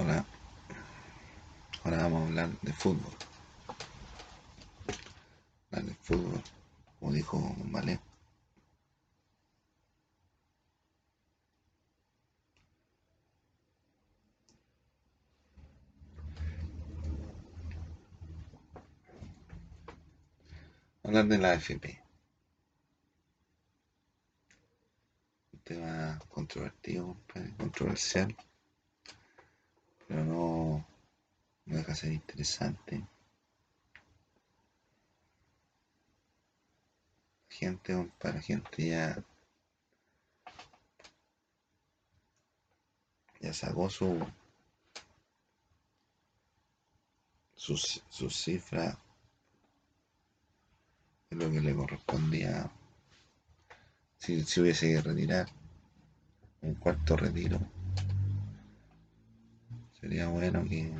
Ahora vamos a hablar de fútbol. Hablar de fútbol, como dijo Vale. Hablar de la AFP. Un tema controvertido, controversial pero no, de ser interesante. Gente, para gente ya ya sacó su su, su cifra de lo que le correspondía si, si hubiese que retirar un cuarto retiro Sería bueno que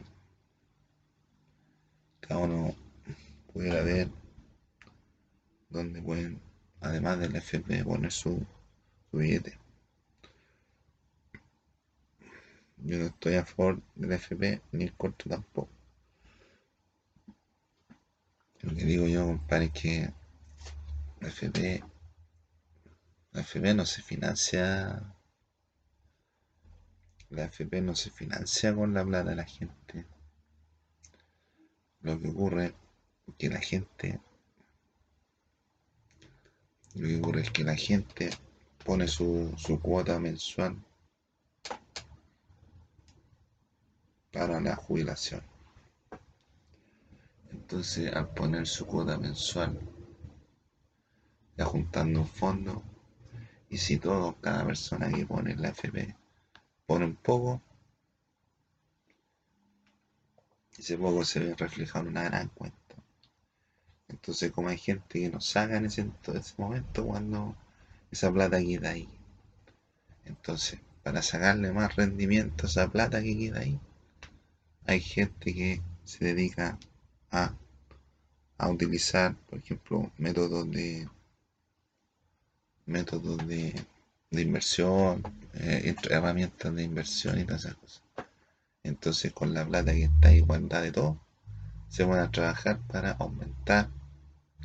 cada uno pudiera ver dónde pueden, además del FP, poner su, billete. Yo no estoy a favor del FP ni el corto tampoco. Lo que digo yo, compadre, es que la FP, la FP no se financia la FP no se financia con la plata de la gente. Lo que ocurre es que la gente. Lo que ocurre es que la gente pone su, su cuota mensual para la jubilación. Entonces, al poner su cuota mensual, ya juntando un fondo, y si todo, cada persona que pone la FP pone un poco, y ese poco se ve reflejado en una gran cuenta. Entonces, como hay gente que no saca en ese, momento cuando esa plata queda ahí. Entonces, para sacarle más rendimiento a esa plata que queda ahí, hay gente que se dedica a, a utilizar, por ejemplo, métodos de métodos de de inversión, eh, herramientas de inversión y todas esas cosas. Entonces con la plata que está igualdad de todo, se van a trabajar para aumentar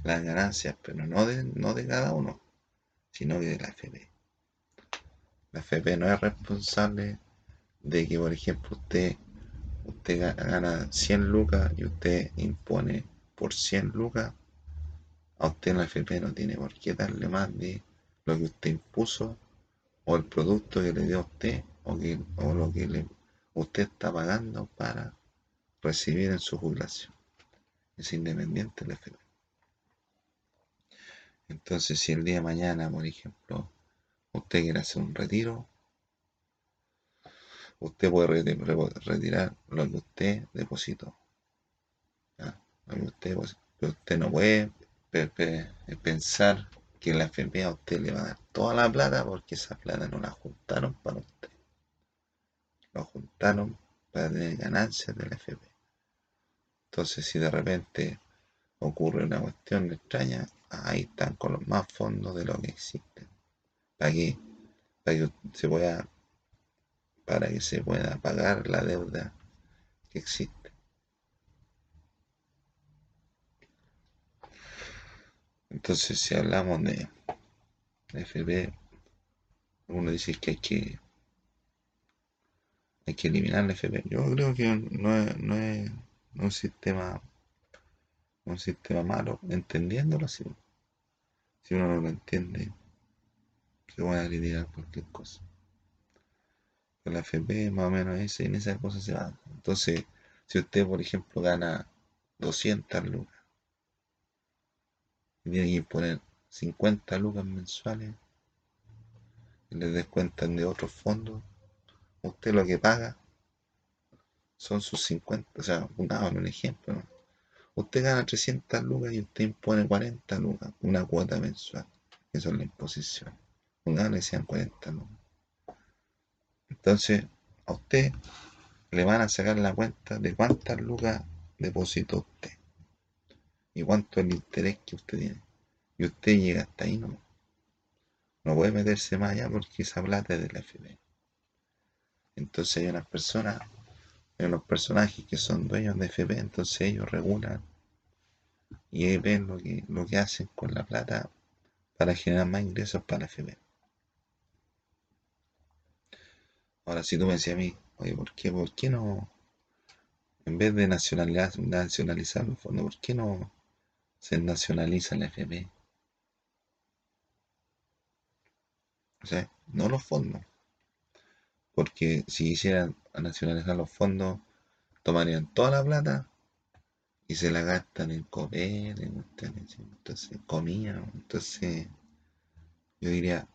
las ganancias, pero no de, no de cada uno, sino que de la FP. La FP no es responsable de que, por ejemplo, usted, usted gana 100 lucas y usted impone por 100 lucas, a usted la FP no tiene por qué darle más de lo que usted impuso o el producto que le dio a usted o, o lo que le, usted está pagando para recibir en su jubilación. Es independiente el FP. Entonces, si el día de mañana, por ejemplo, usted quiere hacer un retiro, usted puede retirar lo que usted depositó. Que usted Pero usted no puede pensar que la FP a usted le va a dar toda la plata porque esa plata no la juntaron para usted. Lo juntaron para tener ganancias de la FP. Entonces, si de repente ocurre una cuestión extraña, ahí están con los más fondos de lo que existen. Para que, para que se pueda, para que se pueda pagar la deuda que existe. Entonces, si hablamos de FP, uno dice que hay que hay que eliminar la FP. Yo creo que no es, un sistema un sistema malo, entendiéndolo así. Si uno no lo entiende, se va a eliminar cualquier cosa. Pero la FP más o menos es, en esa cosa se va. Entonces, si usted, por ejemplo, gana 200 lucas tiene que poner 50 lucas mensuales y le descuentan de otros fondos, usted lo que paga son sus 50, o sea, una, un ejemplo, Usted gana 300 lucas y usted impone 40 lucas, una cuota mensual. Eso es la imposición. Una le decían 40 lucas. Entonces, a usted le van a sacar la cuenta de cuántas lucas depositó usted y cuánto es el interés que usted tiene. Y usted llega hasta ahí, ¿no? No puede meterse más allá porque esa plata es de la FP. Entonces hay unas personas Hay unos personajes que son dueños de FP, entonces ellos regulan y ven lo que, lo que hacen con la plata para generar más ingresos para FP. Ahora, si tú me decías a mí, oye, ¿por qué, por qué no, en vez de nacionalizar, nacionalizar los fondos, por qué no se nacionaliza la FP? O sea, no los fondos. Porque si hicieran nacionalizar los fondos, tomarían toda la plata y se la gastan en comer, en, entonces, comida. Entonces, yo diría,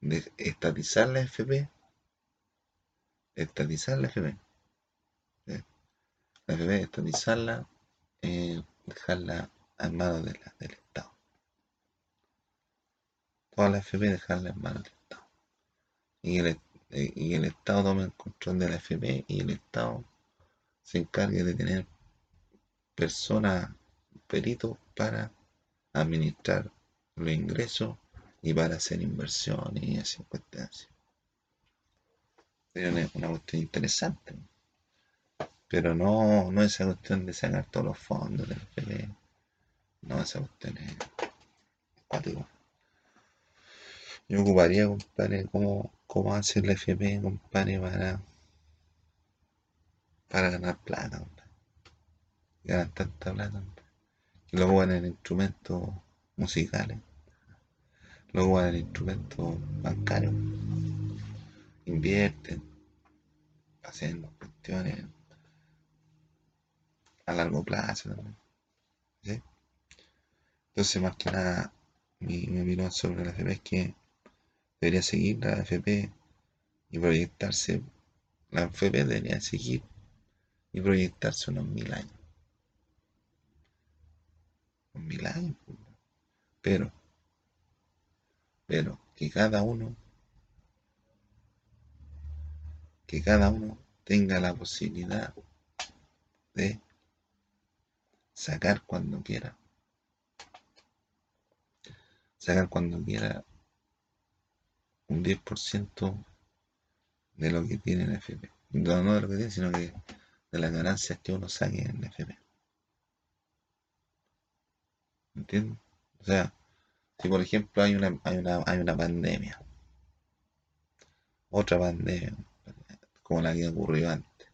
de estatizar la FP, estatizar la FP. La FP, estatizarla, eh, dejarla en manos del Estado. Toda la FP dejarla en manos del Estado. Y el Estado tome el control de la FP y el Estado se encargue de tener personas, peritos para administrar los ingresos y para hacer inversiones y así cuestiones. Es una cuestión interesante. Pero no, no esa cuestión de sacar todos los fondos del FP. No, esa cuestión es cuático. Yo ocuparía, compadre, cómo, cómo hacer la FP, compadre, para, para ganar plata, compadre. Ganar tanta plata, Y luego van en instrumentos musicales. Luego van en instrumentos bancarios. Invierten. Hacen cuestiones a largo plazo también. Entonces, más que nada, mi, mi opinión sobre la FP es que debería seguir la FP y proyectarse. La FP debería seguir y proyectarse unos mil años. Unos mil años. Pues, pero, pero que cada uno, que cada uno tenga la posibilidad de sacar cuando quiera. Sacar cuando quiera un 10% de lo que tiene la FP. No, no de lo que tiene, sino que de las ganancias que uno saque en FP. ¿Entiendes? O sea, si por ejemplo hay una, hay una, hay una pandemia, otra pandemia, como la que ocurrió antes,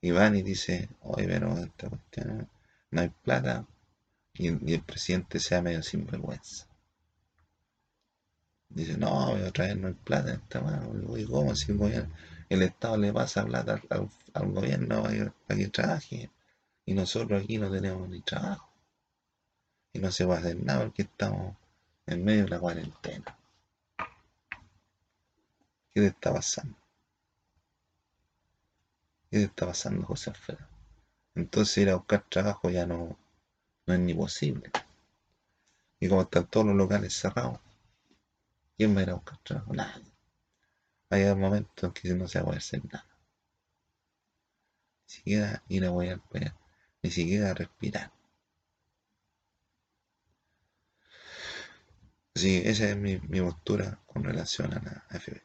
y van y dice, oye, pero esta cuestión no hay plata, y el, presidente sea medio sinvergüenza. Dice, no, otra vez no hay plata en esta mano. Y ¿cómo si el, Estado le pasa plata al, gobierno para que, trabaje? Y nosotros aquí no tenemos ni trabajo. Y no se va a hacer nada porque estamos en medio de la cuarentena. ¿Qué te está pasando? ¿Qué te está pasando, José Alfredo? Entonces ir a buscar trabajo ya no, no es ni posible. Y como están todos los locales cerrados, ¿Quién va a ir a buscar trabajo? Nadie. Va a llegar un momento en que no se va a hacer nada. Ni siquiera ir a para Ni siquiera respirar. Así esa es mi, mi postura con relación a la FB.